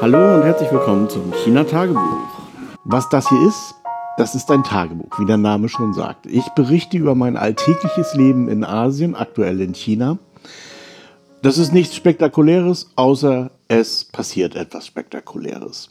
Hallo und herzlich willkommen zum China-Tagebuch. Was das hier ist, das ist ein Tagebuch, wie der Name schon sagt. Ich berichte über mein alltägliches Leben in Asien, aktuell in China. Das ist nichts Spektakuläres, außer es passiert etwas Spektakuläres.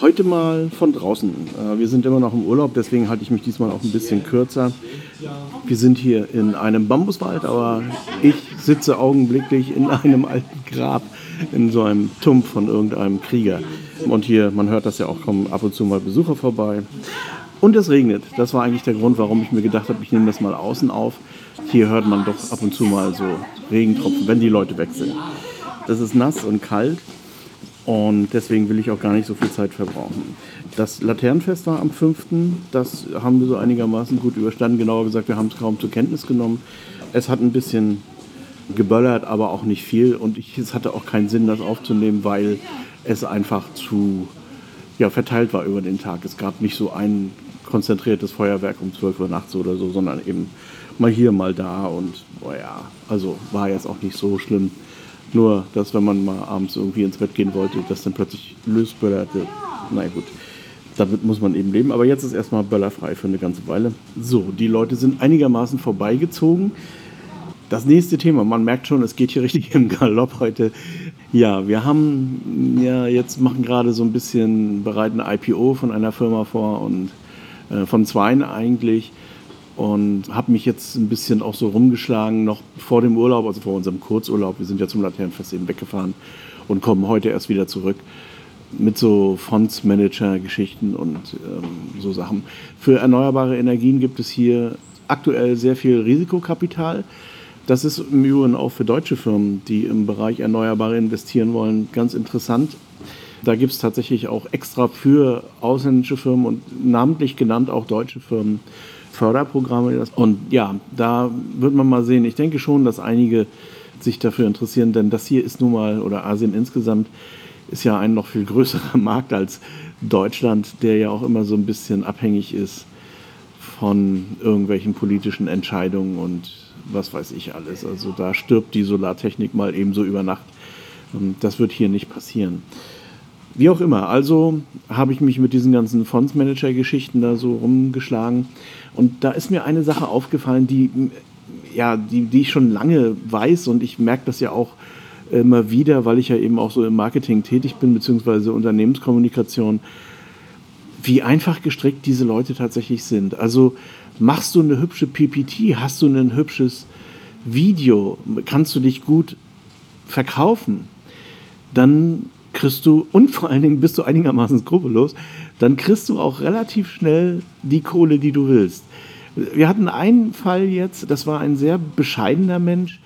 Heute mal von draußen. Äh, wir sind immer noch im Urlaub, deswegen halte ich mich diesmal auch ein bisschen kürzer. Wir sind hier in einem Bambuswald, aber ich sitze augenblicklich in einem alten Grab, in so einem Tumpf von irgendeinem Krieger. Und hier, man hört das ja auch, kommen ab und zu mal Besucher vorbei. Und es regnet. Das war eigentlich der Grund, warum ich mir gedacht habe, ich nehme das mal außen auf. Hier hört man doch ab und zu mal so Regentropfen, wenn die Leute wechseln. Das ist nass und kalt und deswegen will ich auch gar nicht so viel Zeit verbrauchen. Das Laternenfest war am 5. Das haben wir so einigermaßen gut überstanden. Genauer gesagt, wir haben es kaum zur Kenntnis genommen. Es hat ein bisschen geböllert, aber auch nicht viel. Und ich, es hatte auch keinen Sinn, das aufzunehmen, weil es einfach zu ja, verteilt war über den Tag. Es gab nicht so ein konzentriertes Feuerwerk um 12 Uhr nachts oder so, sondern eben mal hier, mal da. Und boah ja, also war jetzt auch nicht so schlimm. Nur, dass wenn man mal abends irgendwie ins Bett gehen wollte, das dann plötzlich lösböllerte. Na gut, damit muss man eben leben. Aber jetzt ist erstmal böllerfrei für eine ganze Weile. So, die Leute sind einigermaßen vorbeigezogen. Das nächste Thema, man merkt schon, es geht hier richtig im Galopp heute. Ja, wir haben ja jetzt machen gerade so ein bisschen bereiten IPO von einer Firma vor und äh, von zweien eigentlich und habe mich jetzt ein bisschen auch so rumgeschlagen, noch vor dem Urlaub, also vor unserem Kurzurlaub. Wir sind ja zum Laternenfest eben weggefahren und kommen heute erst wieder zurück mit so Fondsmanager-Geschichten und ähm, so Sachen. Für erneuerbare Energien gibt es hier aktuell sehr viel Risikokapital. Das ist im Übrigen auch für deutsche Firmen, die im Bereich Erneuerbare investieren wollen, ganz interessant. Da gibt es tatsächlich auch extra für ausländische Firmen und namentlich genannt auch deutsche Firmen Förderprogramme. Und ja, da wird man mal sehen. Ich denke schon, dass einige sich dafür interessieren, denn das hier ist nun mal, oder Asien insgesamt, ist ja ein noch viel größerer Markt als Deutschland, der ja auch immer so ein bisschen abhängig ist von irgendwelchen politischen Entscheidungen und was weiß ich alles. Also da stirbt die Solartechnik mal ebenso über Nacht. Das wird hier nicht passieren. Wie auch immer, also habe ich mich mit diesen ganzen Fondsmanager-Geschichten da so rumgeschlagen. Und da ist mir eine Sache aufgefallen, die, ja, die, die ich schon lange weiß und ich merke das ja auch immer wieder, weil ich ja eben auch so im Marketing tätig bin, beziehungsweise Unternehmenskommunikation, wie einfach gestrickt diese Leute tatsächlich sind. Also machst du eine hübsche PPT, hast du ein hübsches Video, kannst du dich gut verkaufen, dann kriegst du, und vor allen Dingen bist du einigermaßen skrupellos, dann kriegst du auch relativ schnell die Kohle, die du willst. Wir hatten einen Fall jetzt, das war ein sehr bescheidener Mensch,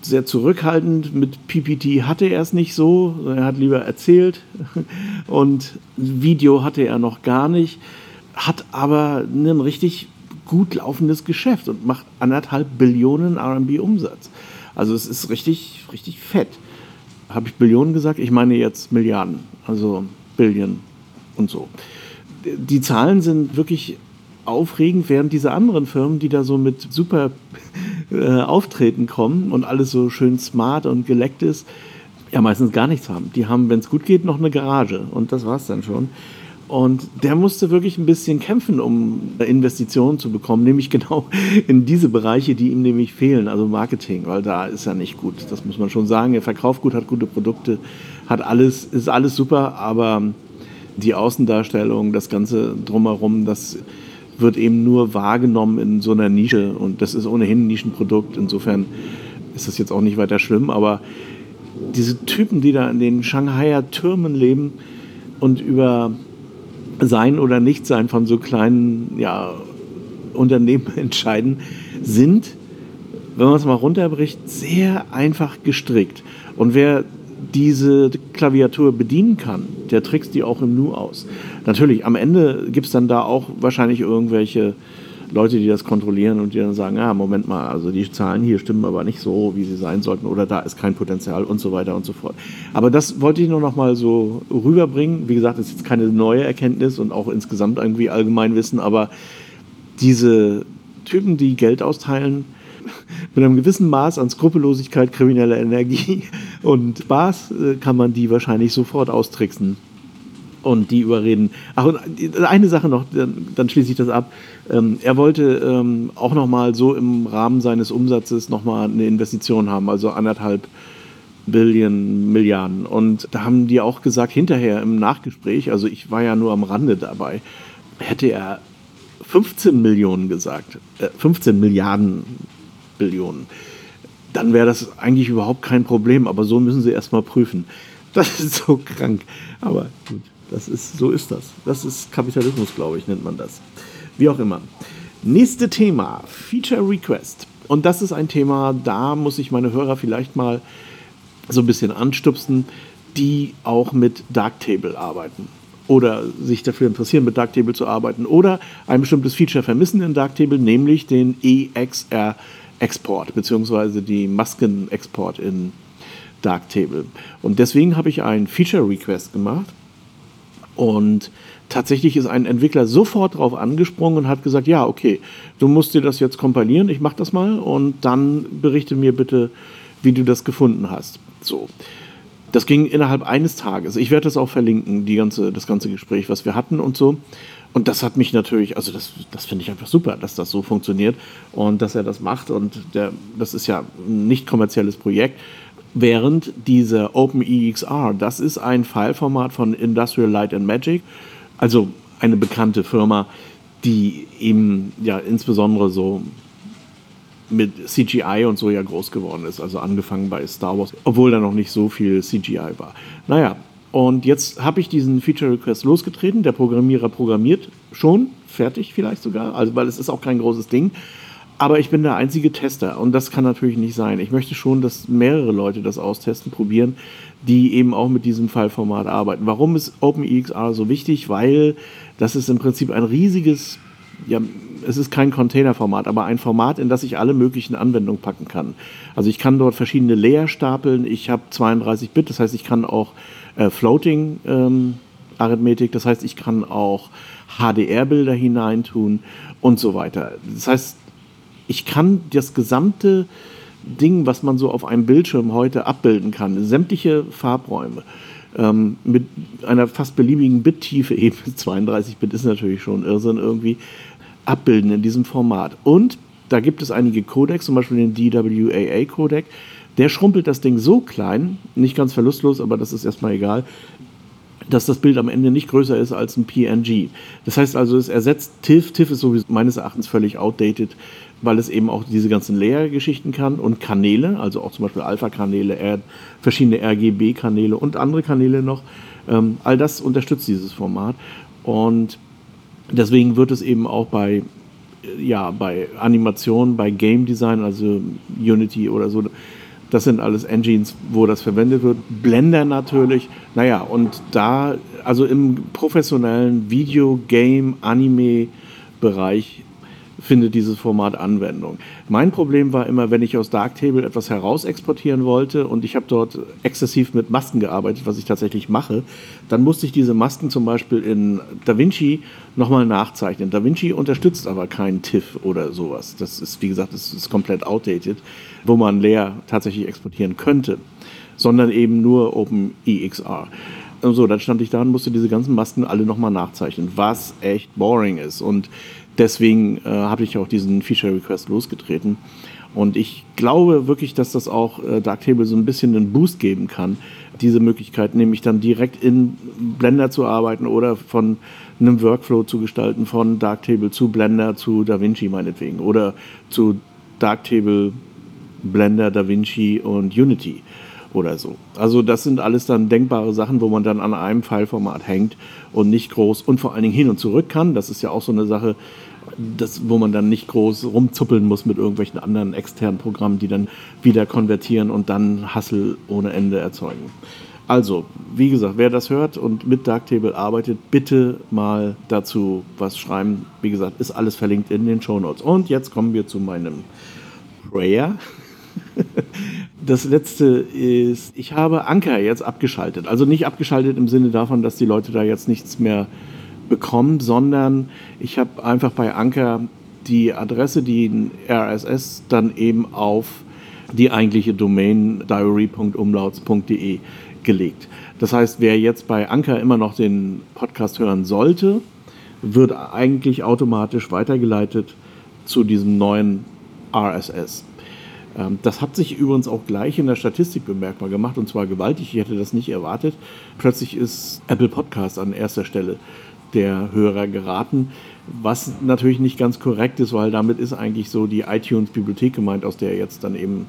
sehr zurückhaltend. Mit PPT hatte er es nicht so, er hat lieber erzählt und Video hatte er noch gar nicht, hat aber ein richtig gut laufendes Geschäft und macht anderthalb Billionen RB Umsatz. Also es ist richtig, richtig fett. Habe ich Billionen gesagt? Ich meine jetzt Milliarden, also Billion und so. Die Zahlen sind wirklich aufregend, während diese anderen Firmen, die da so mit super äh, Auftreten kommen und alles so schön smart und geleckt ist, ja meistens gar nichts haben. Die haben, wenn es gut geht, noch eine Garage und das war es dann schon. Und der musste wirklich ein bisschen kämpfen, um Investitionen zu bekommen, nämlich genau in diese Bereiche, die ihm nämlich fehlen, also Marketing, weil da ist er nicht gut. Das muss man schon sagen. Er verkauft gut, hat gute Produkte, hat alles, ist alles super, aber die Außendarstellung, das Ganze drumherum, das wird eben nur wahrgenommen in so einer Nische und das ist ohnehin ein Nischenprodukt. Insofern ist das jetzt auch nicht weiter schlimm, aber diese Typen, die da in den Shanghaier Türmen leben und über sein oder Nichtsein von so kleinen ja, Unternehmen entscheiden, sind, wenn man es mal runterbricht, sehr einfach gestrickt. Und wer diese Klaviatur bedienen kann, der trickst die auch im Nu aus. Natürlich, am Ende gibt es dann da auch wahrscheinlich irgendwelche Leute, die das kontrollieren und die dann sagen, ah, Moment mal, also die Zahlen hier stimmen aber nicht so, wie sie sein sollten oder da ist kein Potenzial und so weiter und so fort. Aber das wollte ich nur noch mal so rüberbringen. Wie gesagt, das ist jetzt keine neue Erkenntnis und auch insgesamt irgendwie allgemein wissen, aber diese Typen, die Geld austeilen, mit einem gewissen Maß an Skrupellosigkeit, krimineller Energie und Spaß äh, kann man die wahrscheinlich sofort austricksen und die überreden. Ach, und eine Sache noch, dann, dann schließe ich das ab. Ähm, er wollte ähm, auch nochmal so im Rahmen seines Umsatzes nochmal eine Investition haben, also anderthalb Billion, Milliarden. Und da haben die auch gesagt, hinterher im Nachgespräch, also ich war ja nur am Rande dabei, hätte er 15 Millionen gesagt, äh, 15 Milliarden Billionen, dann wäre das eigentlich überhaupt kein Problem. Aber so müssen sie erstmal prüfen. Das ist so krank. Aber gut, das ist, so ist das. Das ist Kapitalismus, glaube ich, nennt man das. Wie auch immer. Nächste Thema, Feature Request. Und das ist ein Thema, da muss ich meine Hörer vielleicht mal so ein bisschen anstupsen, die auch mit Darktable arbeiten oder sich dafür interessieren, mit Darktable zu arbeiten oder ein bestimmtes Feature vermissen in Darktable, nämlich den EXR-Export bzw. die Maskenexport in Darktable. Und deswegen habe ich einen Feature-Request gemacht und tatsächlich ist ein Entwickler sofort darauf angesprungen und hat gesagt, ja, okay, du musst dir das jetzt kompilieren, ich mache das mal und dann berichte mir bitte, wie du das gefunden hast. So. Das ging innerhalb eines Tages. Ich werde das auch verlinken, die ganze, das ganze Gespräch, was wir hatten und so. Und das hat mich natürlich, also das, das finde ich einfach super, dass das so funktioniert und dass er das macht. Und der, das ist ja ein nicht kommerzielles Projekt. Während dieser OpenEXR, das ist ein Fileformat von Industrial Light and Magic, also eine bekannte Firma, die eben ja insbesondere so mit CGI und so ja groß geworden ist. Also angefangen bei Star Wars, obwohl da noch nicht so viel CGI war. Naja, und jetzt habe ich diesen Feature Request losgetreten. Der Programmierer programmiert schon, fertig vielleicht sogar, also weil es ist auch kein großes Ding. Aber ich bin der einzige Tester und das kann natürlich nicht sein. Ich möchte schon, dass mehrere Leute das austesten, probieren, die eben auch mit diesem File-Format arbeiten. Warum ist OpenEXR so wichtig? Weil das ist im Prinzip ein riesiges ja, es ist kein Containerformat, aber ein Format, in das ich alle möglichen Anwendungen packen kann. Also ich kann dort verschiedene Layer stapeln. Ich habe 32 Bit, das heißt, ich kann auch äh, Floating ähm, Arithmetik, das heißt, ich kann auch HDR-Bilder hineintun und so weiter. Das heißt, ich kann das gesamte Ding, was man so auf einem Bildschirm heute abbilden kann, sämtliche Farbräume, ähm, mit einer fast beliebigen Bittiefe, eben 32 Bit ist natürlich schon Irrsinn irgendwie, abbilden in diesem Format. Und da gibt es einige Codecs, zum Beispiel den DWAA-Codec. Der schrumpelt das Ding so klein, nicht ganz verlustlos, aber das ist erstmal egal, dass das Bild am Ende nicht größer ist als ein PNG. Das heißt also, es ersetzt TIFF. TIFF ist sowieso meines Erachtens völlig outdated, weil es eben auch diese ganzen Layer-Geschichten kann und Kanäle, also auch zum Beispiel Alpha-Kanäle, verschiedene RGB-Kanäle und andere Kanäle noch. Ähm, all das unterstützt dieses Format. Und deswegen wird es eben auch bei, ja, bei Animation, bei Game Design, also Unity oder so, das sind alles Engines, wo das verwendet wird. Blender natürlich. Naja, und da, also im professionellen Video, Game, Anime-Bereich findet dieses Format Anwendung. Mein Problem war immer, wenn ich aus Darktable etwas heraus exportieren wollte und ich habe dort exzessiv mit Masken gearbeitet, was ich tatsächlich mache, dann musste ich diese Masken zum Beispiel in DaVinci nochmal nachzeichnen. DaVinci unterstützt aber keinen TIFF oder sowas. Das ist, wie gesagt, das ist komplett outdated, wo man leer tatsächlich exportieren könnte, sondern eben nur OpenEXR. So, dann stand ich da und musste diese ganzen Masken alle nochmal nachzeichnen, was echt boring ist. Und deswegen äh, habe ich auch diesen Feature Request losgetreten. Und ich glaube wirklich, dass das auch äh, Darktable so ein bisschen einen Boost geben kann, diese Möglichkeit, nämlich dann direkt in Blender zu arbeiten oder von einem Workflow zu gestalten, von Darktable zu Blender zu DaVinci meinetwegen oder zu Darktable, Blender, DaVinci und Unity oder so. Also das sind alles dann denkbare Sachen, wo man dann an einem Fileformat hängt und nicht groß und vor allen Dingen hin und zurück kann. Das ist ja auch so eine Sache, das, wo man dann nicht groß rumzuppeln muss mit irgendwelchen anderen externen Programmen, die dann wieder konvertieren und dann Hassel ohne Ende erzeugen. Also, wie gesagt, wer das hört und mit Darktable arbeitet, bitte mal dazu was schreiben. Wie gesagt, ist alles verlinkt in den Show Notes. Und jetzt kommen wir zu meinem Prayer. Das letzte ist, ich habe Anker jetzt abgeschaltet. Also nicht abgeschaltet im Sinne davon, dass die Leute da jetzt nichts mehr bekommen, sondern ich habe einfach bei Anker die Adresse, die RSS, dann eben auf die eigentliche Domain diary.umlauts.de gelegt. Das heißt, wer jetzt bei Anker immer noch den Podcast hören sollte, wird eigentlich automatisch weitergeleitet zu diesem neuen RSS. Ähm, das hat sich übrigens auch gleich in der Statistik bemerkbar gemacht und zwar gewaltig. Ich hätte das nicht erwartet. Plötzlich ist Apple Podcast an erster Stelle der Hörer geraten, was natürlich nicht ganz korrekt ist, weil damit ist eigentlich so die iTunes-Bibliothek gemeint, aus der jetzt dann eben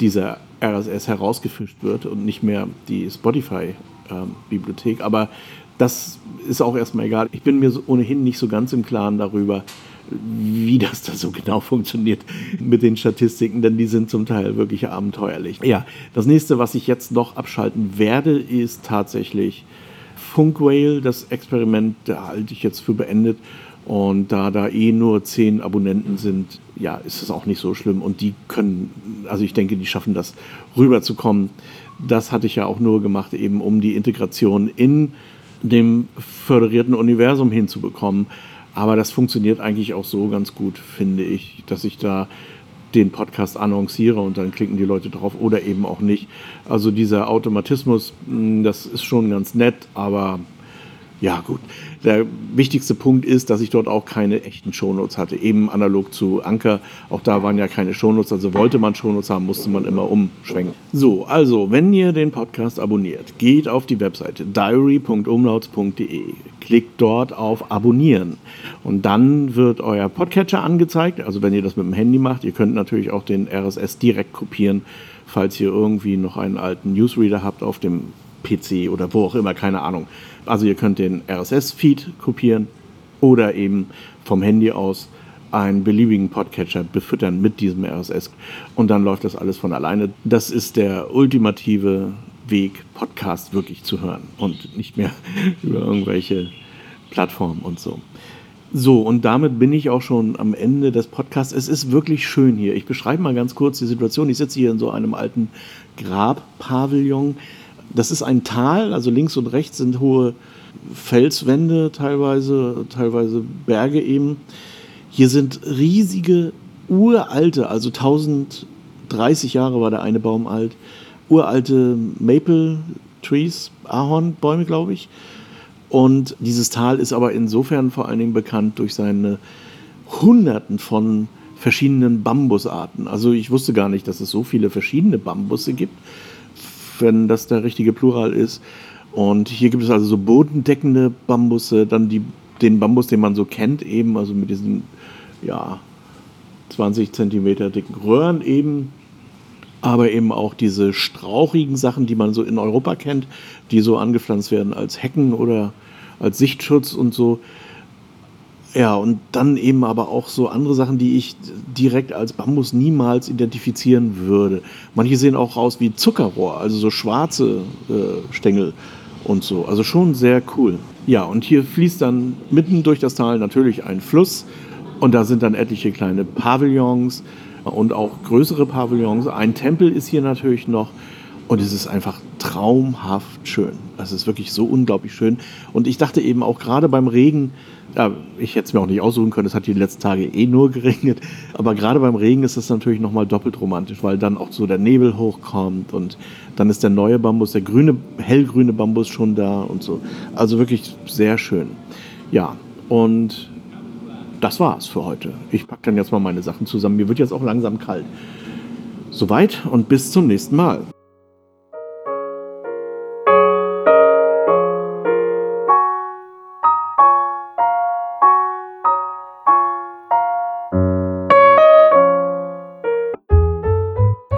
dieser RSS herausgefischt wird und nicht mehr die Spotify-Bibliothek. Aber das ist auch erstmal egal. Ich bin mir ohnehin nicht so ganz im Klaren darüber, wie das da so genau funktioniert mit den Statistiken, denn die sind zum Teil wirklich abenteuerlich. Ja, das nächste, was ich jetzt noch abschalten werde, ist tatsächlich Funkwhale. Das Experiment da halte ich jetzt für beendet. Und da da eh nur zehn Abonnenten sind, ja, ist es auch nicht so schlimm. Und die können, also ich denke, die schaffen das rüberzukommen. Das hatte ich ja auch nur gemacht, eben um die Integration in dem föderierten Universum hinzubekommen. Aber das funktioniert eigentlich auch so ganz gut, finde ich, dass ich da den Podcast annonciere und dann klicken die Leute drauf oder eben auch nicht. Also dieser Automatismus, hm, das ist schon ganz nett, aber ja, gut. Der wichtigste Punkt ist, dass ich dort auch keine echten Shownotes hatte. Eben analog zu Anker. Auch da waren ja keine Shownotes. Also wollte man Shownotes haben, musste man immer umschwenken. So, also, wenn ihr den Podcast abonniert, geht auf die Webseite diary.umlauts.de. Klickt dort auf Abonnieren. Und dann wird euer Podcatcher angezeigt. Also, wenn ihr das mit dem Handy macht, ihr könnt natürlich auch den RSS direkt kopieren, falls ihr irgendwie noch einen alten Newsreader habt auf dem PC oder wo auch immer, keine Ahnung. Also ihr könnt den RSS-Feed kopieren oder eben vom Handy aus einen beliebigen Podcatcher befüttern mit diesem RSS und dann läuft das alles von alleine. Das ist der ultimative Weg, Podcast wirklich zu hören und nicht mehr über irgendwelche Plattformen und so. So, und damit bin ich auch schon am Ende des Podcasts. Es ist wirklich schön hier. Ich beschreibe mal ganz kurz die Situation. Ich sitze hier in so einem alten Grabpavillon das ist ein Tal, also links und rechts sind hohe Felswände teilweise, teilweise Berge eben. Hier sind riesige, uralte, also 1030 Jahre war der eine Baum alt, uralte Maple Trees, Ahornbäume, glaube ich. Und dieses Tal ist aber insofern vor allen Dingen bekannt durch seine Hunderten von verschiedenen Bambusarten. Also ich wusste gar nicht, dass es so viele verschiedene Bambusse gibt wenn das der richtige Plural ist. Und hier gibt es also so bodendeckende Bambusse, dann die, den Bambus, den man so kennt, eben, also mit diesen ja, 20 Zentimeter dicken Röhren eben. Aber eben auch diese strauchigen Sachen, die man so in Europa kennt, die so angepflanzt werden als Hecken oder als Sichtschutz und so. Ja, und dann eben aber auch so andere Sachen, die ich direkt als Bambus niemals identifizieren würde. Manche sehen auch aus wie Zuckerrohr, also so schwarze äh, Stängel und so. Also schon sehr cool. Ja, und hier fließt dann mitten durch das Tal natürlich ein Fluss und da sind dann etliche kleine Pavillons und auch größere Pavillons. Ein Tempel ist hier natürlich noch und es ist einfach traumhaft schön. Es ist wirklich so unglaublich schön. Und ich dachte eben auch gerade beim Regen, ja, ich hätte es mir auch nicht aussuchen können, es hat die letzten Tage eh nur geregnet. Aber gerade beim Regen ist es natürlich nochmal doppelt romantisch, weil dann auch so der Nebel hochkommt und dann ist der neue Bambus, der grüne, hellgrüne Bambus schon da und so. Also wirklich sehr schön. Ja, und das war's für heute. Ich packe dann jetzt mal meine Sachen zusammen. Mir wird jetzt auch langsam kalt. Soweit und bis zum nächsten Mal.